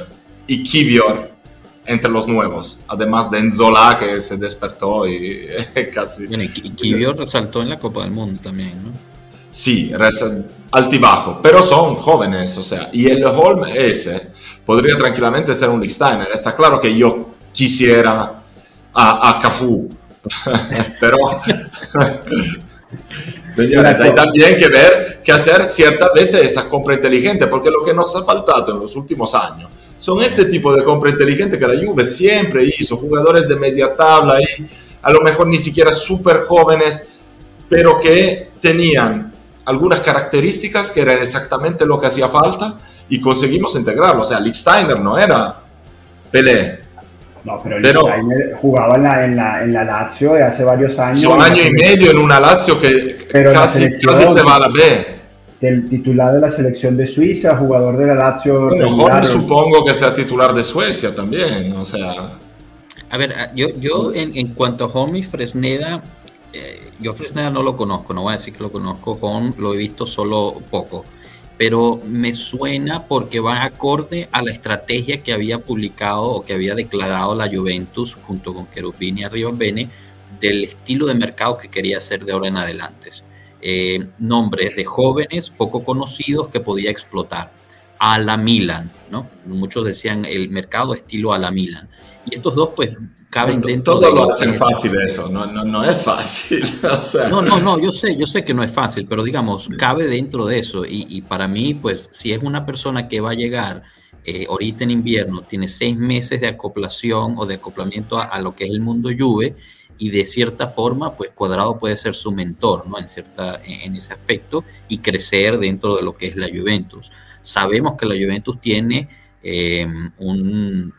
y Kivior entre los nuevos, además de Enzola que se despertó y casi... y Kivior resaltó en la Copa del Mundo también, ¿no? Sí, altibajo, pero son jóvenes, o sea, y el Holm ese podría tranquilamente ser un Licksteiner. Está claro que yo quisiera a, a Cafú, pero señores, hay también que ver que hacer ciertas veces esa compra inteligente, porque lo que nos ha faltado en los últimos años son este tipo de compra inteligente que la Juve siempre hizo, jugadores de media tabla y a lo mejor ni siquiera súper jóvenes, pero que tenían algunas características que eran exactamente lo que hacía falta y conseguimos integrarlo. O sea, Steiner no era Pelé. No, pero, pero jugaba en la, en, la, en la, Lazio de hace varios años. Un año y medio en una Lazio que casi, casi, se va a la B. El titular de la selección de Suiza, jugador de la Lazio. Bueno, supongo que sea titular de Suecia también, o sea. A ver, yo, yo en, en cuanto a Homie Fresneda, eh, yo Fresneda no lo conozco, no voy a decir que lo conozco, con, lo he visto solo poco, pero me suena porque va acorde a la estrategia que había publicado o que había declarado la Juventus junto con Cherubini y Bene del estilo de mercado que quería hacer de ahora en adelante. Eh, nombres de jóvenes poco conocidos que podía explotar. A la Milan, ¿no? Muchos decían el mercado estilo a la Milan. Y estos dos, pues, caben dentro todo lo hacen fácil eso, no, no, no es fácil. No, no, no, yo sé, yo sé que no es fácil, pero digamos, cabe dentro de eso. Y, y para mí, pues, si es una persona que va a llegar eh, ahorita en invierno, tiene seis meses de acoplación o de acoplamiento a, lo que es el mundo Juve, y de cierta forma, pues Cuadrado puede ser su mentor, ¿no? En, cierta, en, ese aspecto y crecer dentro de lo que es la Juventus. Sabemos que la Juventus tiene eh, un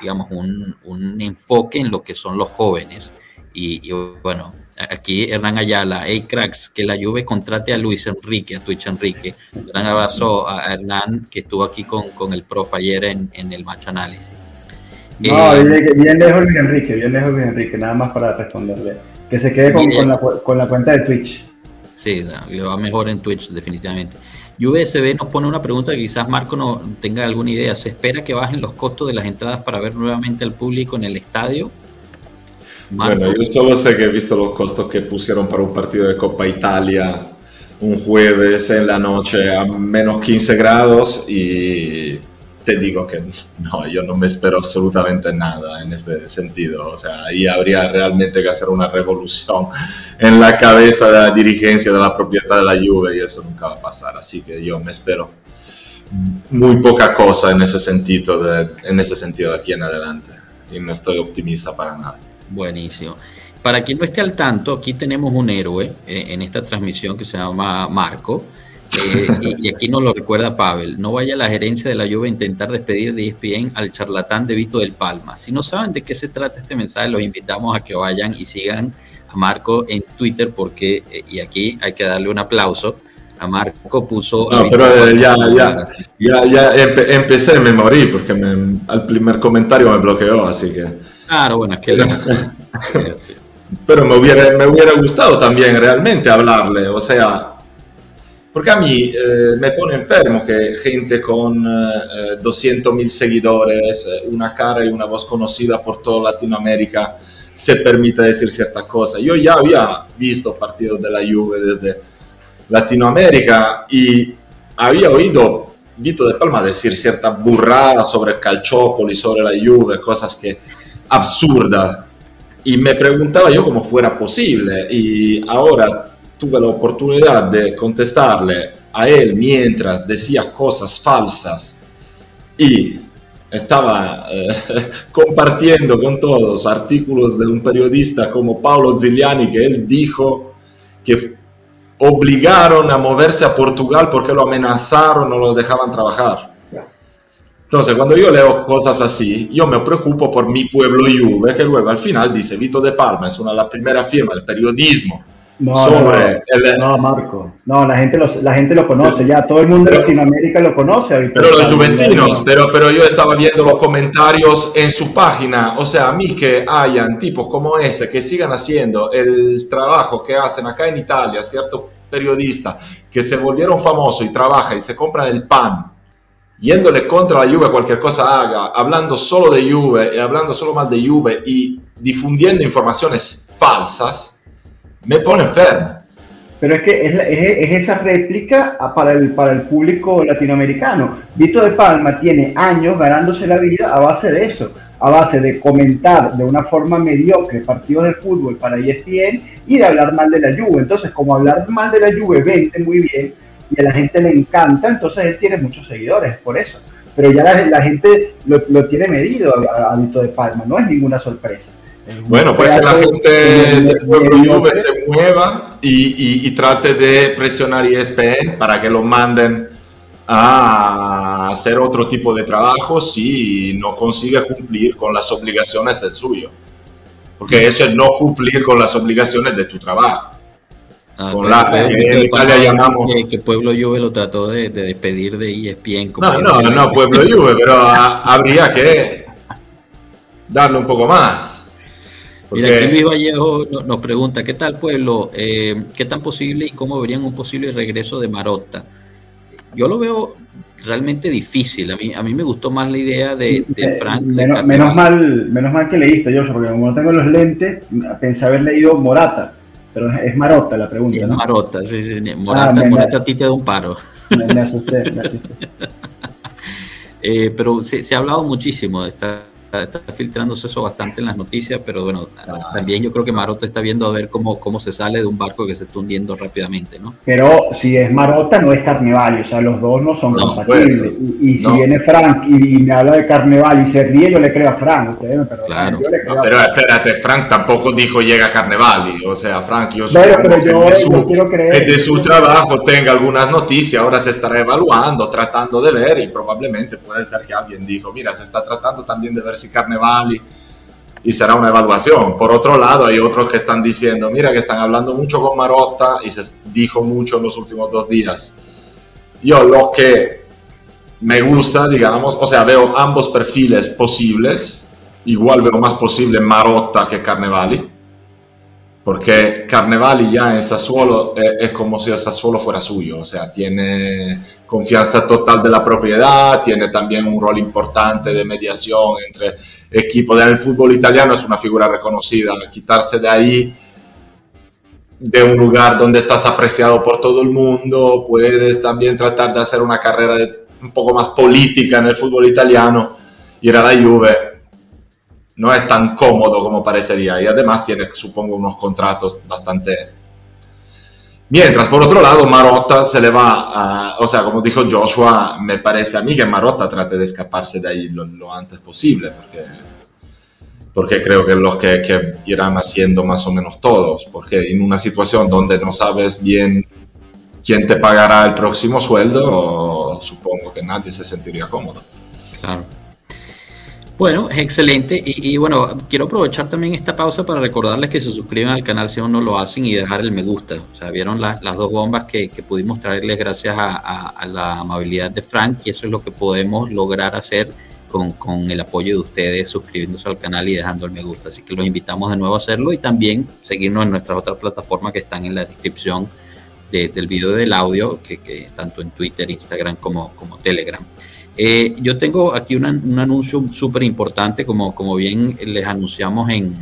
digamos, un, un, enfoque en lo que son los jóvenes. Y, bueno, aquí Hernán Ayala, hey cracks, que la Juve contrate a Luis Enrique, a Twitch Enrique. Un gran abrazo a Hernán, que estuvo aquí con, con el prof ayer en, en el match análisis. No, eh, bien, lejos Luis Enrique, bien lejos Luis Enrique, nada más para responderle. Que se quede con, con, la, con la cuenta de Twitch. Sí, le va mejor en Twitch, definitivamente. USB nos pone una pregunta que quizás Marco no tenga alguna idea. ¿Se espera que bajen los costos de las entradas para ver nuevamente al público en el estadio? Bueno, yo solo sé que he visto los costos que pusieron para un partido de Copa Italia un jueves en la noche a menos 15 grados y te digo que no, yo no me espero absolutamente nada en este sentido. O sea, ahí habría realmente que hacer una revolución en la cabeza de la dirigencia de la propiedad de la Juve y eso nunca va a pasar. Así que yo me espero muy poca cosa en ese sentido de, en ese sentido de aquí en adelante. Y no estoy optimista para nada. Buenísimo. Para quien no esté al tanto, aquí tenemos un héroe eh, en esta transmisión que se llama Marco eh, y, aquí nos lo recuerda Pavel, no vaya la gerencia de la Juve a intentar despedir de ESPN al charlatán de Vito del Palma. Si no saben de qué se trata este mensaje, los invitamos a que vayan y sigan a Marco en Twitter porque, eh, y aquí hay que darle un aplauso, a Marco puso... No, pero eh, ya, ya, ya, ya empecé, me morí porque al primer comentario me bloqueó, así que... Claro, bueno, es que... pero me hubiera, me hubiera gustado también realmente hablarle, o sea, porque a mí eh, me pone enfermo que gente con eh, 200.000 seguidores, eh, una cara y una voz conocida por toda Latinoamérica, se permita decir ciertas cosas. Yo ya había visto partidos de la Juve desde Latinoamérica y había oído Vito de Palma decir cierta burrada sobre Calciopoli, sobre la Juve, cosas que absurdas. Y me preguntaba yo cómo fuera posible. Y ahora tuve la oportunidad de contestarle a él mientras decía cosas falsas y estaba eh, compartiendo con todos artículos de un periodista como Paolo Zigliani que él dijo que obligaron a moverse a Portugal porque lo amenazaron, no lo dejaban trabajar. Entonces, cuando yo leo cosas así, yo me preocupo por mi pueblo Juve, que luego al final dice Vito de Palma, es una de las primeras firmas del periodismo no, sobre no, Marco. No, la gente, lo, la gente lo conoce ya. Todo el mundo de Latinoamérica lo conoce. Pero los juventinos, pero, pero yo estaba viendo los comentarios en su página. O sea, a mí que hayan tipos como este que sigan haciendo el trabajo que hacen acá en Italia, cierto periodista que se volvieron famosos y trabaja y se compran el pan, yéndole contra la Juve cualquier cosa haga, hablando solo de Juve y hablando solo más de Juve y difundiendo informaciones falsas me pone enfermo. Pero es que es, esa réplica para el, para el público latinoamericano. Vito de Palma tiene años ganándose la vida a base de eso, a base de comentar de una forma mediocre partidos de fútbol para ESPN y de hablar mal de la Juve. Entonces, como hablar mal de la Juve vende muy bien y a la gente le encanta, entonces él tiene muchos seguidores por eso. Pero ya la, gente lo, tiene medido a Vito de Palma, no es ninguna sorpresa. Bueno, pues que la gente del pueblo Juve se mueva y, y, trate de presionar ESPN para que lo manden a hacer otro tipo de trabajo si no consigue cumplir con las obligaciones del suyo. Porque eso es no cumplir con las obligaciones de tu trabajo. Ah, con la, que en Italia llamamos... Que, Pueblo Juve lo trató de, despedir de ESPN. no, no, no, Pueblo Juve, pero habría que darle un poco más. Mira, aquí Luis Vallejo nos pregunta, ¿qué tal pueblo? Eh, ¿Qué tan posible y cómo verían un posible regreso de Marotta? Yo lo veo realmente difícil. A mí, a mí me gustó más la idea de, Frank. menos, mal, menos mal que leíste, yo, porque como no tengo los lentes, pensé haber leído Morata. Pero es Marotta la pregunta, es ¿no? Marotta, sí, sí. Ah, Morata, Morata a ti te da un paro. Me, asusté, me asusté. eh, pero se, se, ha hablado muchísimo de esta está, filtrándose eso bastante en las noticias, pero bueno, también yo creo que Marota está viendo a ver cómo, cómo se sale de un barco que se está hundiendo rápidamente, ¿no? Pero si es Marota, no es Carneval, o sea, los dos no son compatibles. y, si viene Frank y, me habla de Carneval y se ríe, yo le creo a Frank, claro. pero espérate, Frank tampoco dijo llega Carneval, o sea, Frank, yo pero yo, de su, quiero creer de su trabajo tenga algunas noticias, ahora se estará evaluando, tratando de ver y probablemente puede ser que alguien dijo, mira, se está tratando también de ver si Carnevali y será una evaluación. Por otro lado, hay otros que están diciendo, mira que están hablando mucho con Marotta y se dijo mucho en los últimos dos días. Yo lo que me gusta, digamos, o sea, veo ambos perfiles posibles, igual veo más posible Marotta que Carnevali, porque Carnevali ya en Sassuolo es, es como si el Sassuolo fuera suyo, o sea, tiene confianza total de la propiedad, tiene también un rol importante de mediación entre equipos. del fútbol italiano es una figura reconocida, quitarse de ahí, de un lugar donde estás apreciado por todo el mundo, puedes también tratar de hacer una carrera un poco más política en el fútbol italiano, ir a la Juve no es tan cómodo como parecería y además tiene, supongo, unos contratos bastante... Mientras, por otro lado, Marotta se le va a... O sea, como dijo Joshua, me parece a mí que Marotta trate de escaparse de ahí lo, antes posible, porque, porque creo que los que, que irán haciendo más o menos todos, porque en una situación donde no sabes bien quién te pagará el próximo sueldo, supongo que nadie se sentiría cómodo. Claro. Bueno, es excelente. Y, bueno, quiero aprovechar también esta pausa para recordarles que se suscriban al canal si aún no lo hacen y dejar el me gusta. O sea, vieron las dos bombas que, pudimos traerles gracias a, la amabilidad de Frank y eso es lo que podemos lograr hacer con, con, el apoyo de ustedes suscribiéndose al canal y dejando el me gusta. Así que los invitamos de nuevo a hacerlo y también seguirnos en nuestras otras plataformas que están en la descripción del video del audio, que, tanto en Twitter, Instagram como, como Telegram. Eh, yo tengo aquí un anuncio súper importante, como, como bien les anunciamos en,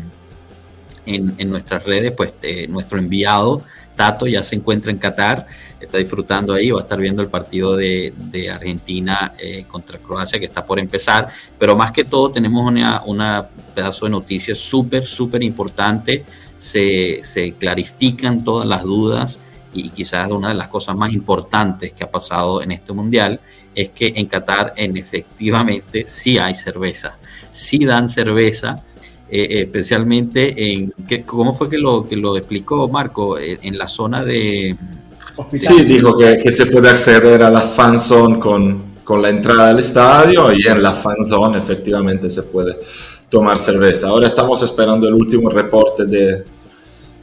en, nuestras redes, pues eh, nuestro enviado Tato ya se encuentra en Qatar, está disfrutando ahí, va a estar viendo el partido de, Argentina eh, contra Croacia que está por empezar, pero más que todo tenemos una pedazo de noticias súper, súper importante, se, se clarifican todas las dudas y quizás una de las cosas más importantes que ha pasado en este mundial es que en Qatar en efectivamente sí hay cerveza, sí dan cerveza, eh, especialmente en, ¿cómo fue que lo, que lo explicó Marco? Eh, en, la zona de... Sí, dijo que, que, se puede acceder a la fan zone con, con la entrada al estadio y en la fan zone efectivamente se puede tomar cerveza. Ahora estamos esperando el último reporte de,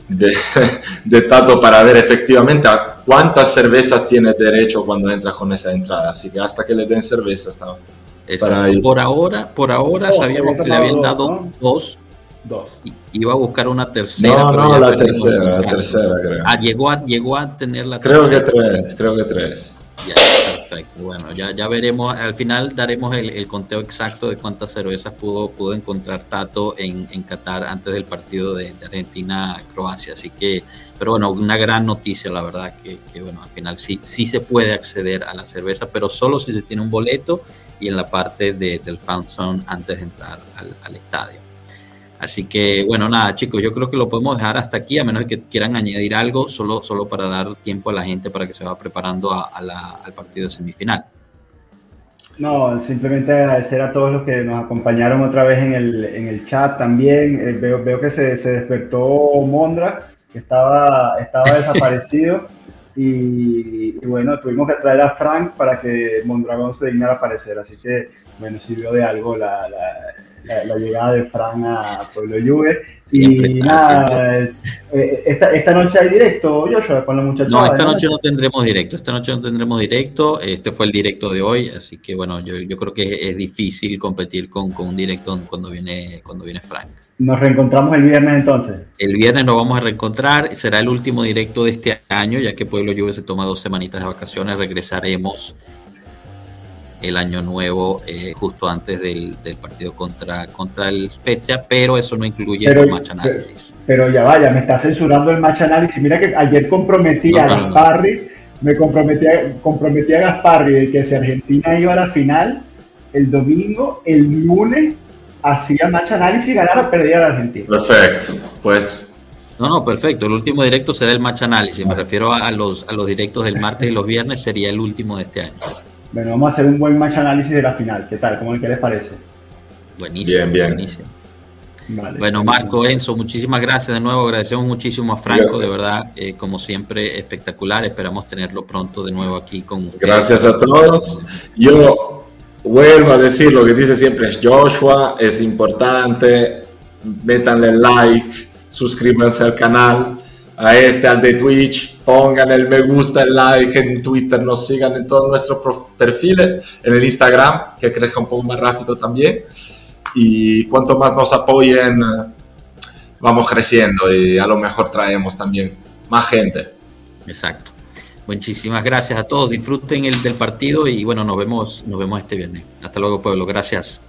de, Tato para ver efectivamente a cuántas cervezas tiene derecho cuando entra con esa entrada. Así que hasta que le den cerveza está para Por ahora, por ahora sabíamos que le habían dado dos. Dos. Iba a buscar una tercera. No, no, la tercera, la tercera creo. Ah, llegó a, llegó a tener la creo tercera. Creo que tres, creo que tres. Ya, perfecto. Bueno, ya, ya veremos. Al final daremos el, conteo exacto de cuántas cervezas pudo, pudo encontrar Tato en, Qatar antes del partido de, Argentina-Croacia. Así que, pero bueno, una gran noticia, la verdad, que, bueno, al final sí, sí se puede acceder a la cerveza, pero solo si se tiene un boleto y en la parte de, del fan zone antes de entrar al estadio. Así que, bueno, nada, chicos, yo creo que lo podemos dejar hasta aquí, a menos que quieran añadir algo, solo, solo para dar tiempo a la gente para que se vaya preparando al partido de semifinal. No, simplemente agradecer a todos los que nos acompañaron otra vez en el, en el chat también. Eh, veo, veo que se, se, despertó Mondra, que estaba, estaba desaparecido. y, bueno, tuvimos que traer a Frank para que Mondragón se dignara a aparecer. Así que, bueno, sirvió de algo la la, llegada de Fran a Pueblo Juve. Y nada, eh, esta, esta, noche hay directo, Joshua, con los muchachos. No, esta noche no tendremos directo, esta noche no tendremos directo, este fue el directo de hoy, así que bueno, yo, yo creo que es difícil competir con, con un directo cuando viene, cuando viene Frank. Nos reencontramos el viernes entonces. El viernes nos vamos a reencontrar, será el último directo de este año, ya que Pueblo Juve se toma dos semanitas de vacaciones, regresaremos el año nuevo eh, justo antes del, partido contra, contra el Spezia, pero eso no incluye el match análisis. Pero, ya vaya, me está censurando el match análisis. Mira que ayer comprometí a Gasparri, me comprometí a, comprometí a Gasparri de que si Argentina iba a la final, el domingo, el lunes, hacía match análisis y ganaba, perdía la Argentina. Perfecto, pues no, no, perfecto. El último directo será el match análisis. Me refiero a los, a los directos del martes y los viernes, sería el último de este año. Bueno, vamos a hacer un buen match análisis de la final. ¿Qué tal? ¿Cómo, ¿Qué les parece? Buenísimo. Bien, bien. Buenísimo. Bueno, Marco, Enzo, muchísimas gracias de nuevo. Agradecemos muchísimo a Franco, de verdad, eh, como siempre, espectacular. Esperamos tenerlo pronto de nuevo aquí con ustedes. Gracias a todos. Yo vuelvo a decir lo que dice siempre Joshua, es importante. Métanle like, suscríbanse al canal, a este, al de Twitch, pongan el me gusta, el like en Twitter, nos sigan en todos nuestros perfiles, en el Instagram, que crezca un poco más rápido también. Y cuanto más nos apoyen, vamos creciendo y a lo mejor traemos también más gente. Exacto. Muchísimas gracias a todos. Disfruten el del partido y bueno, nos vemos, nos vemos este viernes. Hasta luego, pueblo. Gracias.